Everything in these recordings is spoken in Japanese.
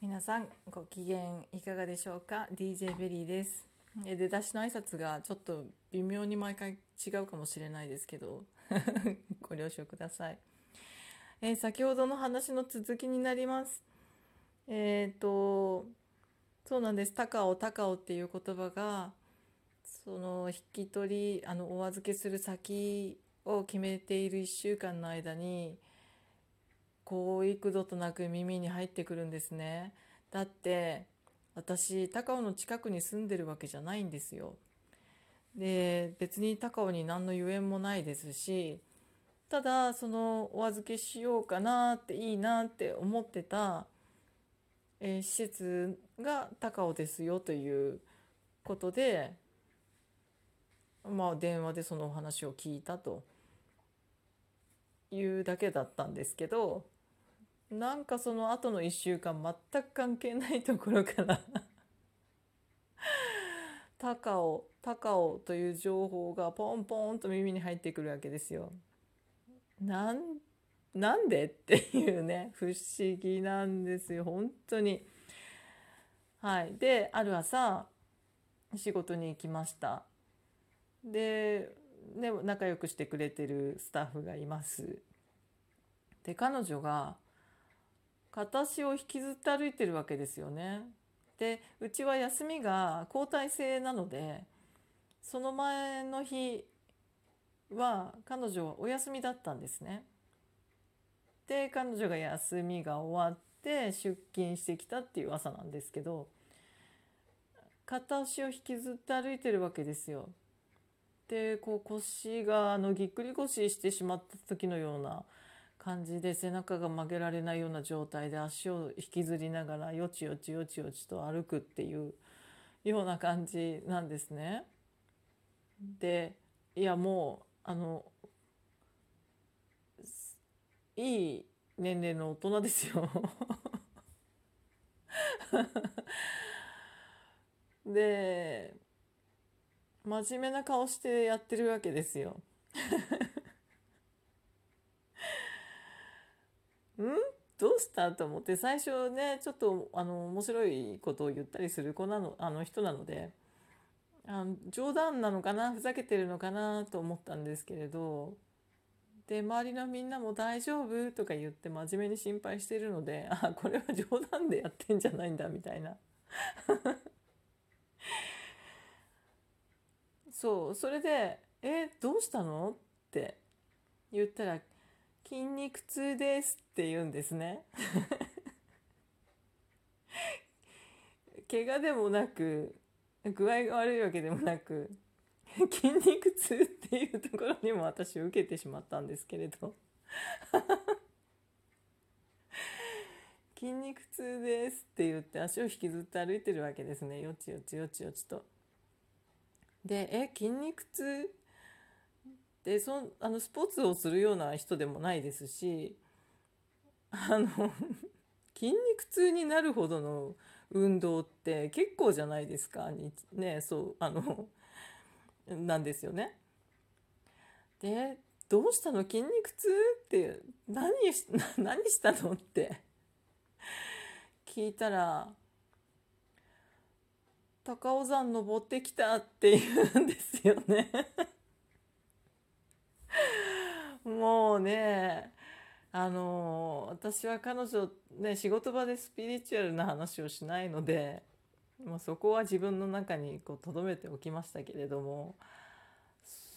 皆さんご機嫌いかがでしょうか？DJ ベリーです。出だしの挨拶がちょっと微妙に毎回違うかもしれないですけど ご了承ください、えー先ほどの話の続きになります。えっ、とそうなんです。高尾高尾っていう言葉がその引き取りあのお預けする先を決めている1週間の間にこう幾度となく耳に入ってくるんですね。だって私高尾の近くに住んでるわけじゃないんですよ。で別に高尾に何のゆえんもないですしただそのお預けしようかなっていいなって思ってた、えー施設が高尾ですよということでまあ電話でそのお話を聞いたというだけだったんですけどなんかその後の1週間全く関係ないところから 高尾高尾という情報がポンポンと耳に入ってくるわけですよ。なんなんでっていうね 不思議なんですよ本当に。はい、である朝仕事に行きました。で、ね、仲良くしてくれてるスタッフがいます。で彼女が片足を引きずって歩いてるわけですよね。でうちは休みが交代制なのでその前の日は彼女はお休みだったんですね。で彼女が休みが終わって出勤してきたっていう朝なんですけど片足を引きずって歩いてるわけですよ。でこう腰があのぎっくり腰してしまった時のような感じで背中が曲げられないような状態で足を引きずりながらよちよちよちよちと歩くっていうような感じなんですね。でいやもうあのいい年齢の大人ですよ。で真面目な顔してやってるわけですよ。んどうした？と思って最初ねちょっとあの面白いことを言ったりする子なのあの人なのであの冗談なのかな？ふざけてるのかな？と思ったんですけれどで周りのみんなも「大丈夫?」とか言って真面目に心配してるのであこれは冗談でやってんじゃないんだみたいな。そうそれで「えどうしたの?」って言ったら「筋肉痛です」って言うんですね。怪我でもなく具合が悪いわけでもなく筋肉痛っていうところにも私受けてしまったんですけれど筋肉痛ですって言って足を引きずって歩いてるわけですねよちよちよちよちと。でえ筋肉痛でそんあのスポーツをするような人でもないですしあの筋肉痛になるほどの運動って結構じゃないですかねそうあのなんですよね。でどうしたの？筋肉痛って何し 何したのって。聞いたら高尾山登ってきたって言うんですよね。もうねあの私は彼女ね仕事場でスピリチュアルな話をしないので、まあ、そこは自分の中にこう留めておきましたけれども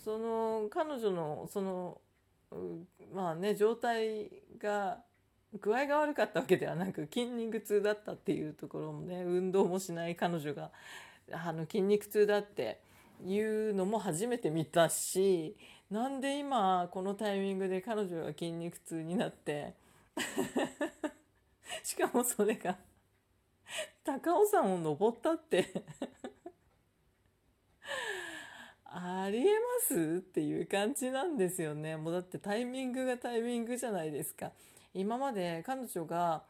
その彼女のそのまあね状態が具合が悪かったわけではなく筋肉痛だったっていうところもね運動もしない彼女があの筋肉痛だっていうのも初めて見たしなんで今このタイミングで彼女が筋肉痛になって？しかもそれが高尾山を登ったって。ありえます？っていう感じなんですよね。もうだってタイミングがタイミングじゃないですか。今まで彼女が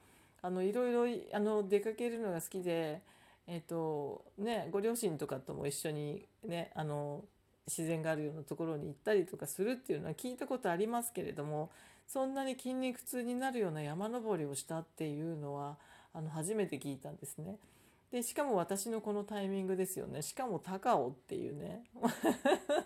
あのいろいろあの出かけるのが好きでえっ、とねご両親とかとも一緒にねあの自然があるようなところに行ったりとかするっていうのは聞いたことありますけれどもそんなに筋肉痛になるような山登りをしたっていうのはあの初めて聞いたんですね。でしかも私のこのタイミングですよね。しかも高尾っていうね。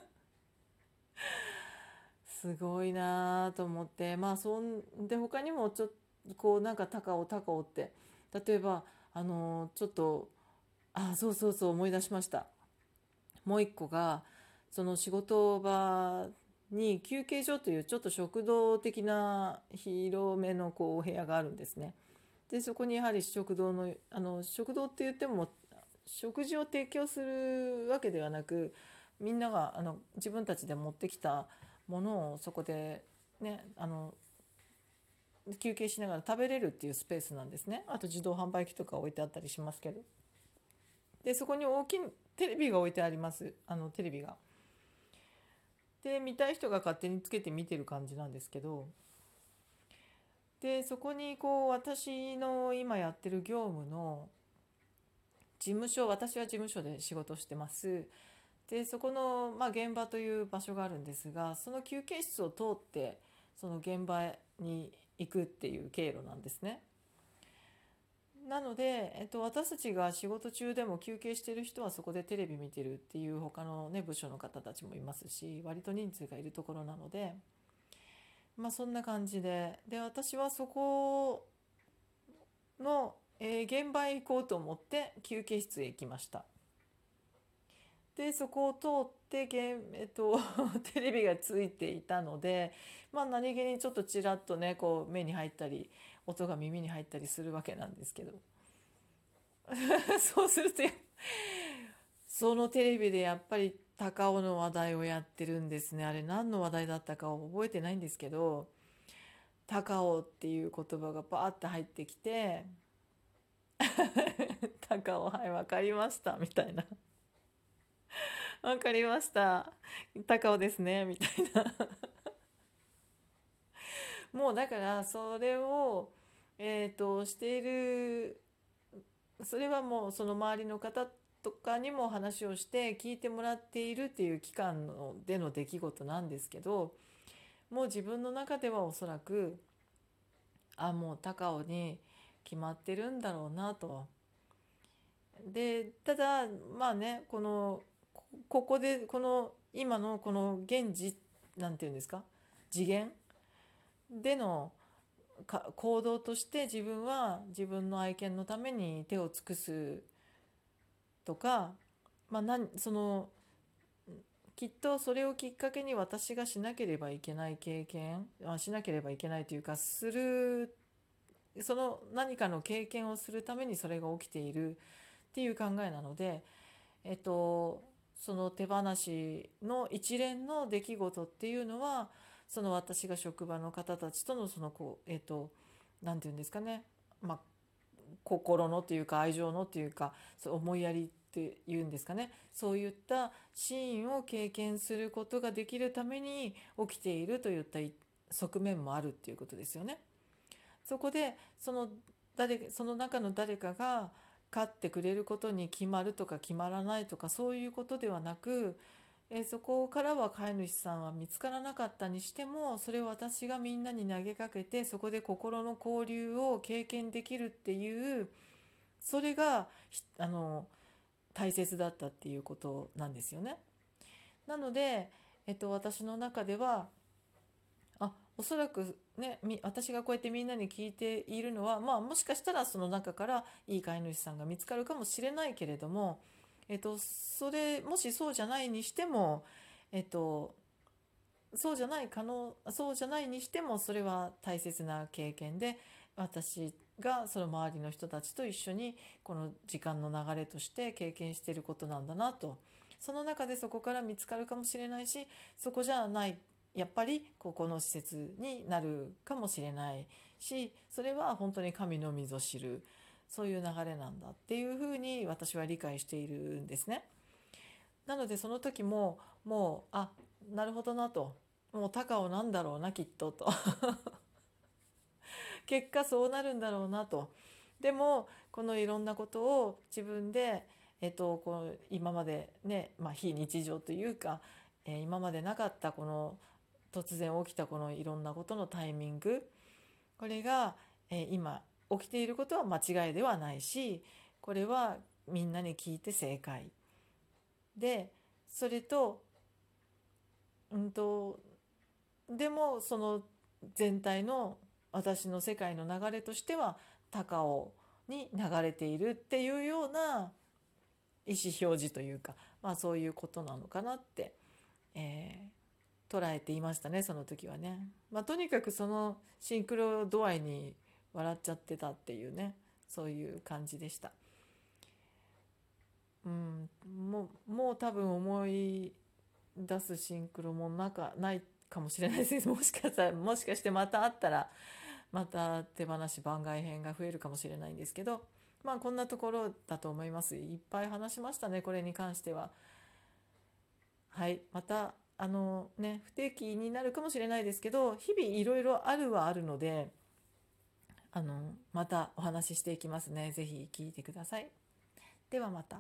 すごいなと思って。まあそんで他にもちょっとこうなんか高尾高尾って。例えばあのちょっとあそうそうそう思い出しました。もう一個がその仕事場に休憩所というちょっと食堂的な広めのこうお部屋があるんですね。でそこにやはり食堂のあの食堂って言っても食事を提供するわけではなくみんながあの自分たちで持ってきたものをそこでねあの休憩しながら食べれるっていうスペースなんですねあと自動販売機とか置いてあったりしますけどでそこに大きいテレビが置いてありますあのテレビが。で見たい人が勝手につけて見てる感じなんですけどでそこにこう私の今やってる業務の事務所私は事務所で仕事してますでそこの、まあ、現場という場所があるんですがその休憩室を通ってその現場に行くっていう経路なんですね。なので、えっと、私たちが仕事中でも休憩してる人はそこでテレビ見てるっていう他のね部署の方たちもいますし割と人数がいるところなのでまあそんな感じでで私はそこの、えー、現場へ行こうと思って休憩室へ行きました。でそこを通ってゲえっと、テレビがついていたので、まあ、何気にちょっとちらっとねこう目に入ったり音が耳に入ったりするわけなんですけど。そうするとそのテレビでやっぱり高尾の話題をやってるんですね。あれ何の話題だったかを覚えてないんですけど高尾っていう言葉がバーって入ってきて 高尾はい分かりましたみたいな。分かりました。高尾ですねみたいな。もうだからそれをえーと、しているそれはもうその周りの方とかにも話をして聞いてもらっているっていう期間のでの出来事なんですけどもう自分の中ではおそらくあもう高尾に決まってるんだろうなと。でただまあねこのここでこの今のこの現時なんて言うんですか？次元？での行動として自分は自分の愛犬のために手を尽くすとか、まあ、何そのきっとそれをきっかけに私がしなければいけない経験しなければいけないというかするその何かの経験をするためにそれが起きているっていう考えなので、えっと、その手放しの一連の出来事っていうのはその私が職場の方たちとのそのこうえっ、ー、と何て言うんですかねまあ心のというか愛情のというかそう思いやりっていうんですかねそういったシーンを経験することができるために起きているといった側面もあるっていうことですよね。そこでその誰その中の誰かが勝ってくれることに決まるとか決まらないとかそういうことではなくえそこからは飼い主さんは見つからなかったにしてもそれを私がみんなに投げかけてそこで心の交流を経験できるっていうそれがあの大切だったっていうことなんですよね。なので、えっと、私の中ではあおそらくね私がこうやってみんなに聞いているのはまあもしかしたらその中からいい飼い主さんが見つかるかもしれないけれどもえっと、それもしそうじゃないにしても、えっと、そうじゃない可能そうじゃないにしてもそれは大切な経験で私がその周りの人たちと一緒にこの時間の流れとして経験していることなんだなと。その中でそこから見つかるかもしれないしそこじゃないやっぱりここの施設になるかもしれないしそれは本当に神のみぞ知る。そういう流れなんだっていうふうに私は理解しているんですね。なのでその時ももうあなるほどなと。もう高尾なんだろうなきっとと。結果そうなるんだろうなと。でもこのいろんなことを自分で、えっと、この今までね、まあ、非日常というか、え、今までなかったこの突然起きたこのいろんなことのタイミング。これが、えー、今起きていることは間違いではないしこれはみんなに聞いて正解でそれとうんとでもその全体の私の世界の流れとしては高尾に流れているっていうような意思表示というか、まあ、そういうことなのかなって、えー、捉えていましたねその時はね。まあ、とにかくそのシンクロ度合いに笑っちゃってたっていうねそういう感じでした。うん、もうもう多分思い出すシンクロもなかないかもしれないです。もしかしたらもしかしてまたあったらまた手放し番外編が増えるかもしれないんですけどまあこんなところだと思います。いっぱい話しましたねこれに関しては。はいまたあのね不定期になるかもしれないですけど日々いろいろあるはあるのであのまたお話ししていきますね是非聞いてくださいではまた。